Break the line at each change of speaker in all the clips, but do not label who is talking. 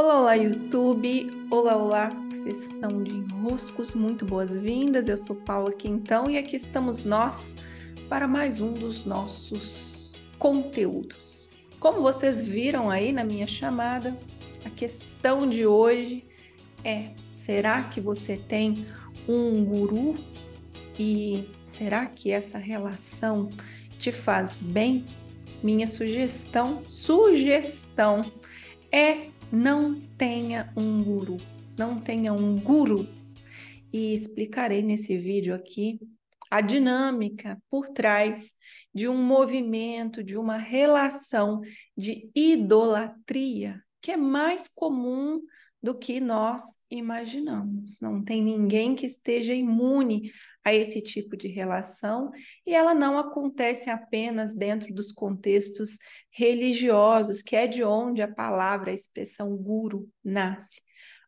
Olá, olá, YouTube! Olá, olá, sessão de enroscos, muito boas-vindas. Eu sou Paula Quintão e aqui estamos nós para mais um dos nossos conteúdos. Como vocês viram aí na minha chamada, a questão de hoje é: será que você tem um guru? E será que essa relação te faz bem? Minha sugestão, sugestão é não tenha um guru, não tenha um guru. E explicarei nesse vídeo aqui a dinâmica por trás de um movimento, de uma relação de idolatria que é mais comum do que nós imaginamos. Não tem ninguém que esteja imune a esse tipo de relação e ela não acontece apenas dentro dos contextos religiosos, que é de onde a palavra, a expressão guru nasce,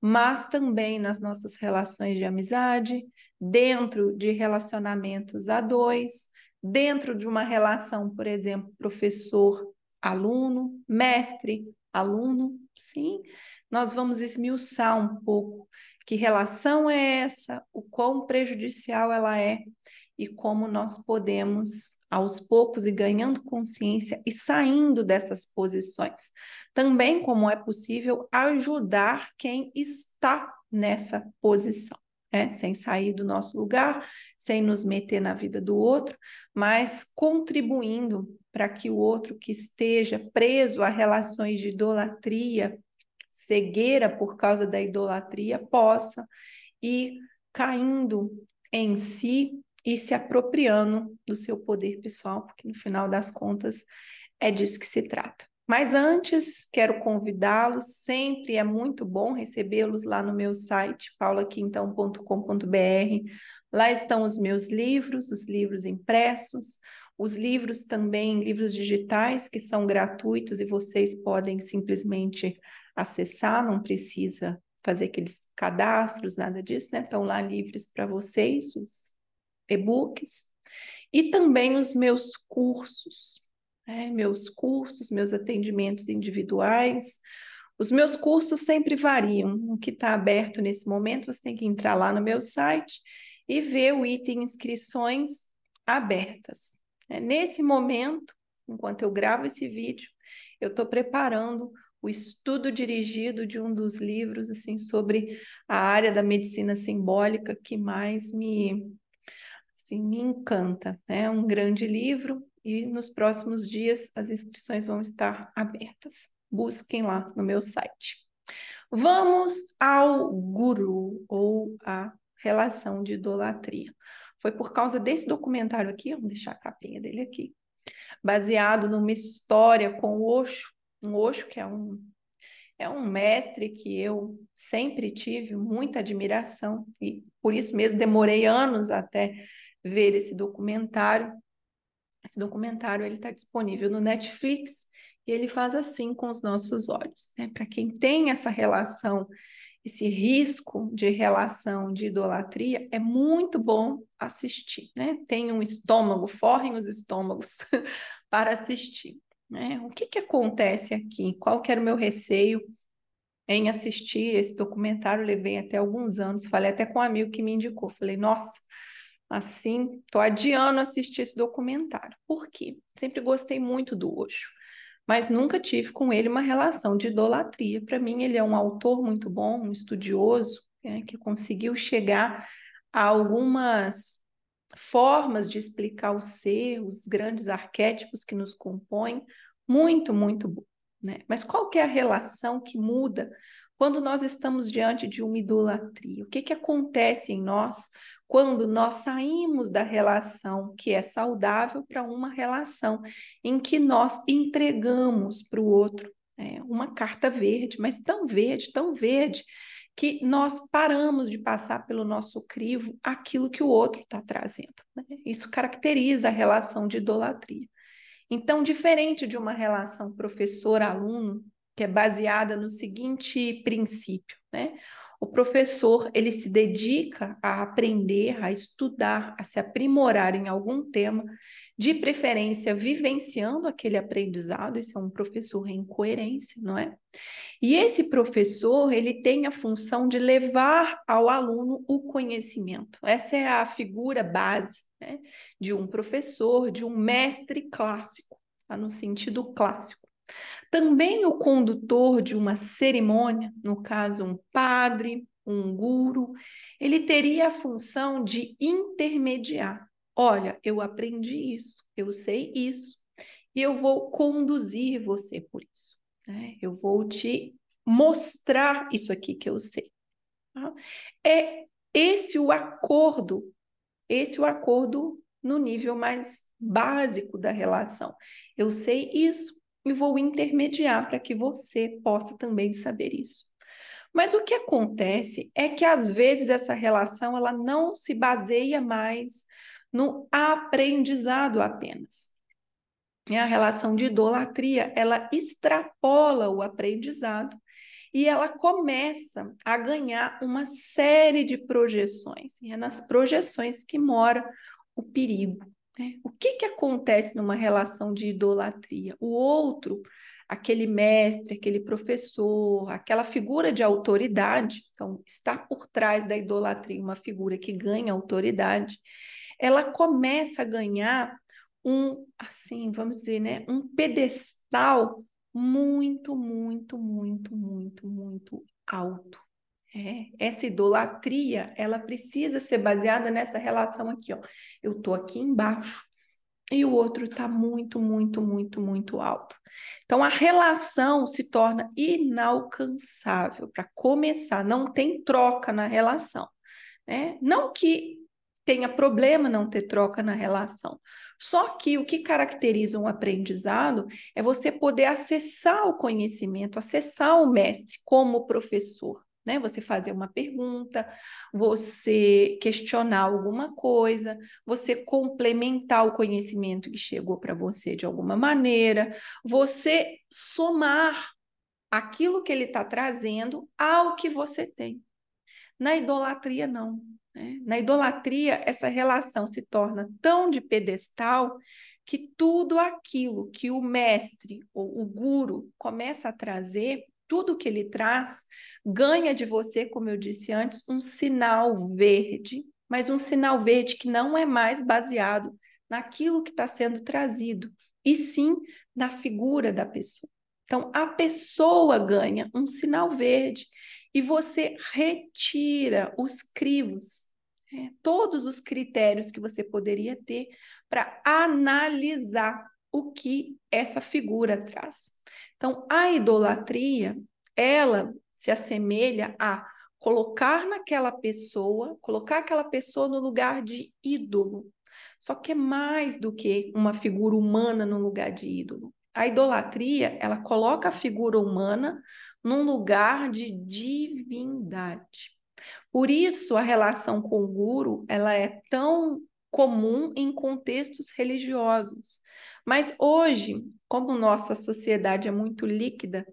mas também nas nossas relações de amizade, dentro de relacionamentos a dois, dentro de uma relação, por exemplo, professor-aluno, mestre-aluno, sim, nós vamos esmiuçar um pouco que relação é essa, o quão prejudicial ela é e como nós podemos, aos poucos, e ganhando consciência e saindo dessas posições. Também como é possível ajudar quem está nessa posição. É, sem sair do nosso lugar, sem nos meter na vida do outro, mas contribuindo para que o outro que esteja preso a relações de idolatria, cegueira por causa da idolatria possa ir caindo em si e se apropriando do seu poder pessoal, porque no final das contas é disso que se trata. Mas antes, quero convidá-los, sempre é muito bom recebê-los lá no meu site, paulaquintão.com.br. Lá estão os meus livros, os livros impressos, os livros também, livros digitais, que são gratuitos e vocês podem simplesmente acessar, não precisa fazer aqueles cadastros, nada disso, né? Estão lá livres para vocês, os e-books. E também os meus cursos, né? meus cursos, meus atendimentos individuais. Os meus cursos sempre variam. O que está aberto nesse momento, você tem que entrar lá no meu site e ver o item inscrições abertas. É, nesse momento, enquanto eu gravo esse vídeo, eu estou preparando o estudo dirigido de um dos livros assim sobre a área da medicina simbólica que mais me assim, me encanta. É né? um grande livro e nos próximos dias as inscrições vão estar abertas. Busquem lá no meu site. Vamos ao guru ou a relação de idolatria. Foi por causa desse documentário aqui, vamos deixar a capinha dele aqui, baseado numa história com o Osho, um Osho, que é um, é um mestre que eu sempre tive muita admiração e por isso mesmo demorei anos até ver esse documentário. Esse documentário ele está disponível no Netflix e ele faz assim com os nossos olhos, né? Para quem tem essa relação, esse risco de relação de idolatria, é muito bom assistir, né? Tem um estômago, forrem os estômagos para assistir. Né? O que, que acontece aqui? Qual que era o meu receio em assistir esse documentário? Levei até alguns anos, falei até com um amigo que me indicou. Falei, nossa, assim, estou adiando assistir esse documentário. Por quê? Sempre gostei muito do Osho, mas nunca tive com ele uma relação de idolatria. Para mim, ele é um autor muito bom, um estudioso, né, que conseguiu chegar a algumas formas de explicar o ser, os grandes arquétipos que nos compõem, muito, muito bom. Né? Mas qual que é a relação que muda quando nós estamos diante de uma idolatria? O que, que acontece em nós quando nós saímos da relação que é saudável para uma relação em que nós entregamos para o outro é, uma carta verde, mas tão verde, tão verde, que nós paramos de passar pelo nosso crivo aquilo que o outro está trazendo. Né? Isso caracteriza a relação de idolatria. Então, diferente de uma relação professor-aluno, que é baseada no seguinte princípio, né? O professor, ele se dedica a aprender, a estudar, a se aprimorar em algum tema, de preferência vivenciando aquele aprendizado, esse é um professor em coerência, não é? E esse professor, ele tem a função de levar ao aluno o conhecimento. Essa é a figura base né, de um professor, de um mestre clássico, tá? no sentido clássico. Também o condutor de uma cerimônia, no caso, um padre, um guru, ele teria a função de intermediar. Olha, eu aprendi isso, eu sei isso, e eu vou conduzir você por isso. Né? Eu vou te mostrar isso aqui que eu sei. Tá? É esse o acordo, esse o acordo no nível mais básico da relação. Eu sei isso, e vou intermediar para que você possa também saber isso. Mas o que acontece é que às vezes essa relação ela não se baseia mais no aprendizado apenas. E a relação de idolatria, ela extrapola o aprendizado e ela começa a ganhar uma série de projeções. E é nas projeções que mora o perigo. Né? O que, que acontece numa relação de idolatria? O outro, aquele mestre, aquele professor, aquela figura de autoridade, então está por trás da idolatria uma figura que ganha autoridade, ela começa a ganhar um, assim, vamos dizer, né, um pedestal muito, muito, muito, muito, muito alto. É, essa idolatria, ela precisa ser baseada nessa relação aqui, ó. Eu tô aqui embaixo e o outro está muito, muito, muito, muito alto. Então a relação se torna inalcançável para começar, não tem troca na relação, né? Não que tenha problema não ter troca na relação. Só que o que caracteriza um aprendizado é você poder acessar o conhecimento, acessar o mestre como professor né? Você fazer uma pergunta, você questionar alguma coisa, você complementar o conhecimento que chegou para você de alguma maneira, você somar aquilo que ele está trazendo ao que você tem. Na idolatria, não. Né? Na idolatria, essa relação se torna tão de pedestal que tudo aquilo que o mestre ou o guru começa a trazer tudo que ele traz ganha de você, como eu disse antes, um sinal verde, mas um sinal verde que não é mais baseado naquilo que está sendo trazido, e sim na figura da pessoa. Então, a pessoa ganha um sinal verde e você retira os crivos, é, todos os critérios que você poderia ter para analisar o que essa figura traz. Então, a idolatria, ela se assemelha a colocar naquela pessoa, colocar aquela pessoa no lugar de ídolo. Só que é mais do que uma figura humana no lugar de ídolo. A idolatria, ela coloca a figura humana num lugar de divindade. Por isso, a relação com o guru, ela é tão comum em contextos religiosos. Mas hoje, como nossa sociedade é muito líquida,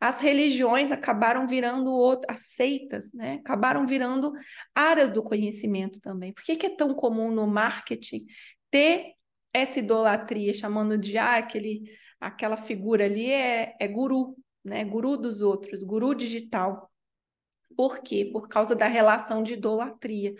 as religiões acabaram virando outras, as seitas, né? Acabaram virando áreas do conhecimento também. Por que, que é tão comum no marketing ter essa idolatria, chamando de ah, aquele, aquela figura ali é, é guru, né? Guru dos outros, guru digital. Por quê? Por causa da relação de idolatria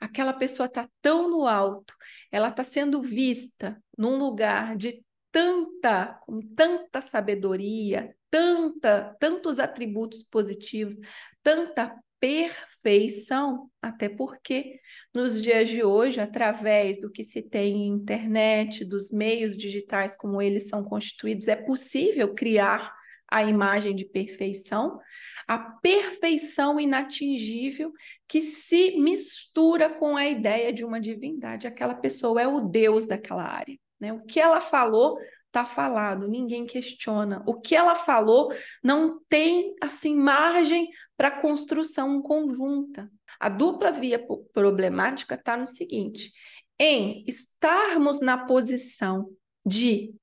aquela pessoa está tão no alto, ela está sendo vista num lugar de tanta, com tanta sabedoria, tanta, tantos atributos positivos, tanta perfeição, até porque nos dias de hoje, através do que se tem em internet, dos meios digitais como eles são constituídos, é possível criar a imagem de perfeição, a perfeição inatingível que se mistura com a ideia de uma divindade. Aquela pessoa é o Deus daquela área. Né? O que ela falou está falado, ninguém questiona. O que ela falou não tem assim margem para construção conjunta. A dupla via problemática está no seguinte: em estarmos na posição de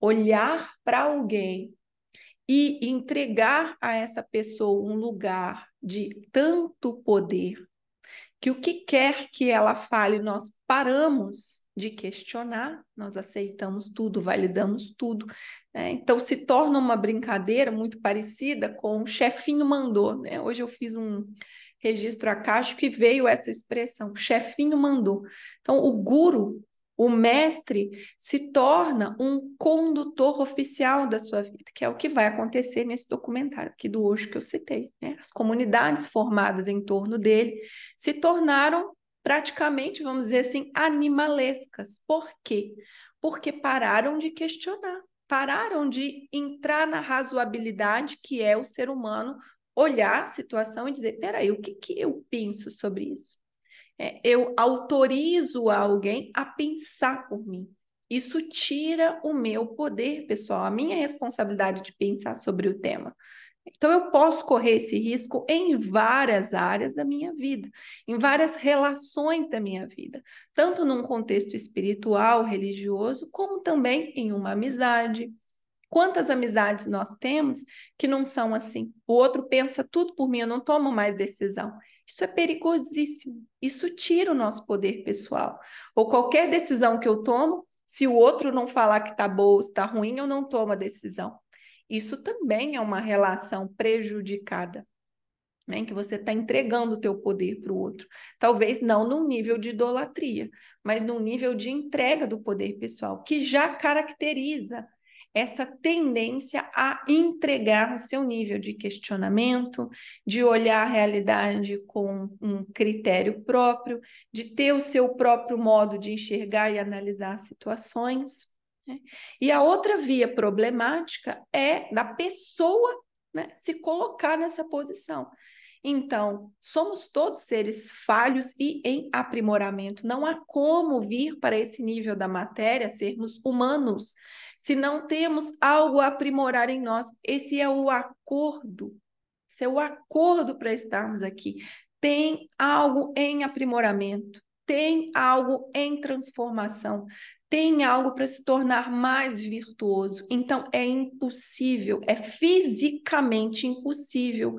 olhar para alguém e entregar a essa pessoa um lugar de tanto poder que o que quer que ela fale, nós paramos de questionar, nós aceitamos tudo, validamos tudo. Né? Então se torna uma brincadeira muito parecida com o chefinho mandou. Né? Hoje eu fiz um registro acástico que veio essa expressão, chefinho mandou. Então o guru o mestre se torna um condutor oficial da sua vida, que é o que vai acontecer nesse documentário aqui do hoje que eu citei. Né? As comunidades formadas em torno dele se tornaram praticamente, vamos dizer assim, animalescas. Por quê? Porque pararam de questionar, pararam de entrar na razoabilidade que é o ser humano olhar a situação e dizer: peraí, o que, que eu penso sobre isso? É, eu autorizo alguém a pensar por mim. Isso tira o meu poder pessoal, a minha responsabilidade de pensar sobre o tema. Então, eu posso correr esse risco em várias áreas da minha vida, em várias relações da minha vida, tanto num contexto espiritual, religioso, como também em uma amizade. Quantas amizades nós temos que não são assim? O outro pensa tudo por mim, eu não tomo mais decisão. Isso é perigosíssimo. Isso tira o nosso poder pessoal. Ou qualquer decisão que eu tomo, se o outro não falar que está boa ou está ruim, eu não tomo a decisão. Isso também é uma relação prejudicada, né, em que você está entregando o teu poder para o outro. Talvez não num nível de idolatria, mas num nível de entrega do poder pessoal, que já caracteriza essa tendência a entregar o seu nível de questionamento, de olhar a realidade com um critério próprio, de ter o seu próprio modo de enxergar e analisar situações. Né? E a outra via problemática é da pessoa né, se colocar nessa posição. Então, somos todos seres falhos e em aprimoramento. Não há como vir para esse nível da matéria sermos humanos se não temos algo a aprimorar em nós. Esse é o acordo. Esse é o acordo para estarmos aqui. Tem algo em aprimoramento, tem algo em transformação, tem algo para se tornar mais virtuoso. Então é impossível, é fisicamente impossível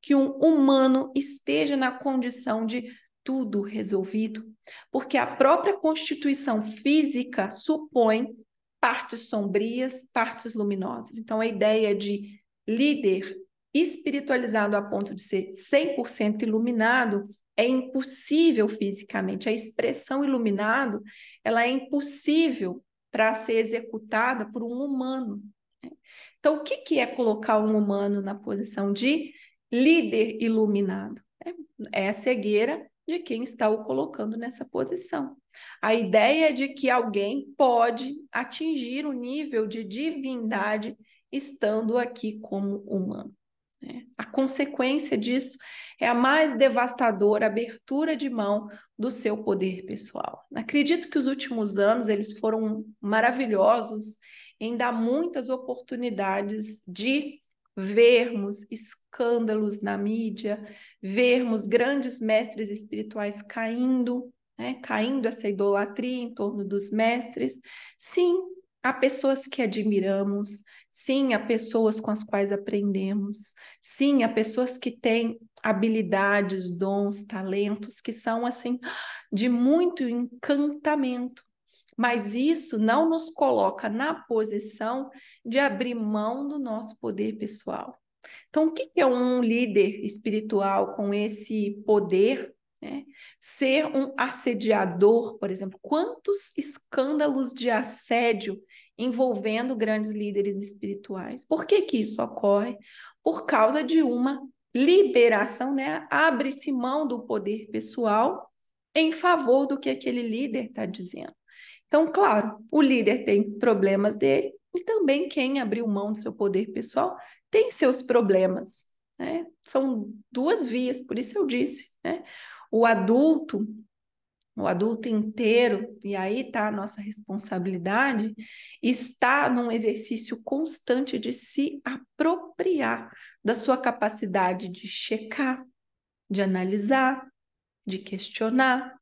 que um humano esteja na condição de tudo resolvido, porque a própria constituição física supõe partes sombrias, partes luminosas. Então, a ideia de líder espiritualizado a ponto de ser 100% iluminado é impossível fisicamente. A expressão iluminado, ela é impossível para ser executada por um humano. Né? Então, o que, que é colocar um humano na posição de líder iluminado? É, é a cegueira de quem está o colocando nessa posição. A ideia de que alguém pode atingir o nível de divindade estando aqui como humano. Né? A consequência disso é a mais devastadora abertura de mão do seu poder pessoal. Acredito que os últimos anos eles foram maravilhosos em dar muitas oportunidades de vermos escândalos na mídia, vermos grandes mestres espirituais caindo, né, caindo essa idolatria em torno dos mestres. Sim, há pessoas que admiramos, sim, há pessoas com as quais aprendemos, sim, há pessoas que têm habilidades, dons, talentos que são assim de muito encantamento mas isso não nos coloca na posição de abrir mão do nosso poder pessoal. Então, o que é um líder espiritual com esse poder? Né? Ser um assediador, por exemplo, quantos escândalos de assédio envolvendo grandes líderes espirituais? Por que, que isso ocorre? Por causa de uma liberação, né? Abre-se mão do poder pessoal em favor do que aquele líder está dizendo. Então, claro, o líder tem problemas dele e também quem abriu mão do seu poder pessoal tem seus problemas. Né? São duas vias, por isso eu disse. Né? O adulto, o adulto inteiro, e aí está a nossa responsabilidade, está num exercício constante de se apropriar da sua capacidade de checar, de analisar, de questionar,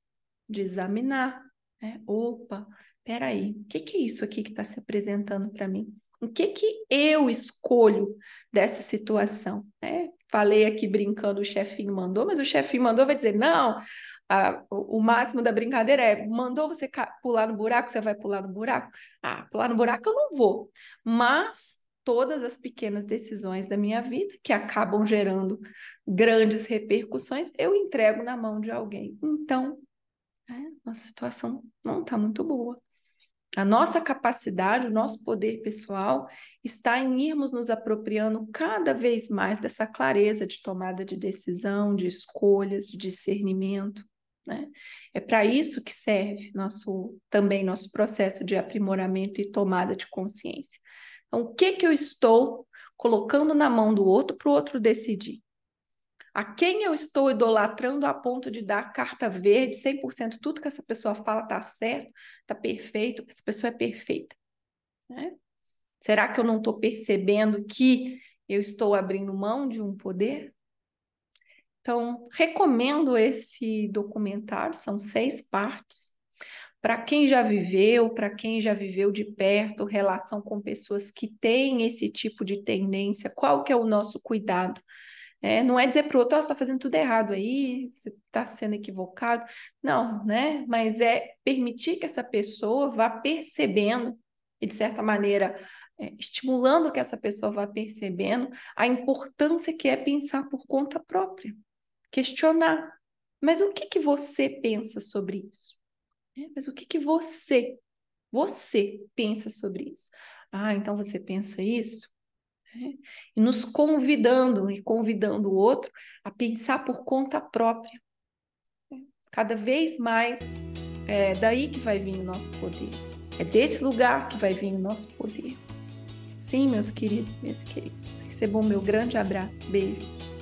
de examinar. Né? Opa, peraí, o que, que é isso aqui que está se apresentando para mim? O que que eu escolho dessa situação? É, falei aqui brincando, o chefinho mandou, mas o chefinho mandou vai dizer, não, a, o máximo da brincadeira é, mandou você pular no buraco, você vai pular no buraco? Ah, pular no buraco eu não vou, mas todas as pequenas decisões da minha vida que acabam gerando grandes repercussões, eu entrego na mão de alguém. Então, é, nossa situação não está muito boa. A nossa capacidade, o nosso poder pessoal está em irmos nos apropriando cada vez mais dessa clareza de tomada de decisão, de escolhas, de discernimento. Né? É para isso que serve nosso também nosso processo de aprimoramento e tomada de consciência. Então, o que, que eu estou colocando na mão do outro para o outro decidir? A quem eu estou idolatrando a ponto de dar carta verde, 100% tudo que essa pessoa fala está certo, está perfeito, essa pessoa é perfeita. Né? Será que eu não estou percebendo que eu estou abrindo mão de um poder? Então, recomendo esse documentário, são seis partes. Para quem já viveu, para quem já viveu de perto, relação com pessoas que têm esse tipo de tendência, qual que é o nosso cuidado? É, não é dizer para o outro, oh, você está fazendo tudo errado aí, você está sendo equivocado. Não, né? Mas é permitir que essa pessoa vá percebendo, e de certa maneira, é, estimulando que essa pessoa vá percebendo a importância que é pensar por conta própria, questionar. Mas o que, que você pensa sobre isso? É, mas o que, que você, você pensa sobre isso? Ah, então você pensa isso? E nos convidando e convidando o outro a pensar por conta própria. Cada vez mais é daí que vai vir o nosso poder. É desse lugar que vai vir o nosso poder. Sim, meus queridos, minhas queridas. Recebam meu grande abraço. Beijos.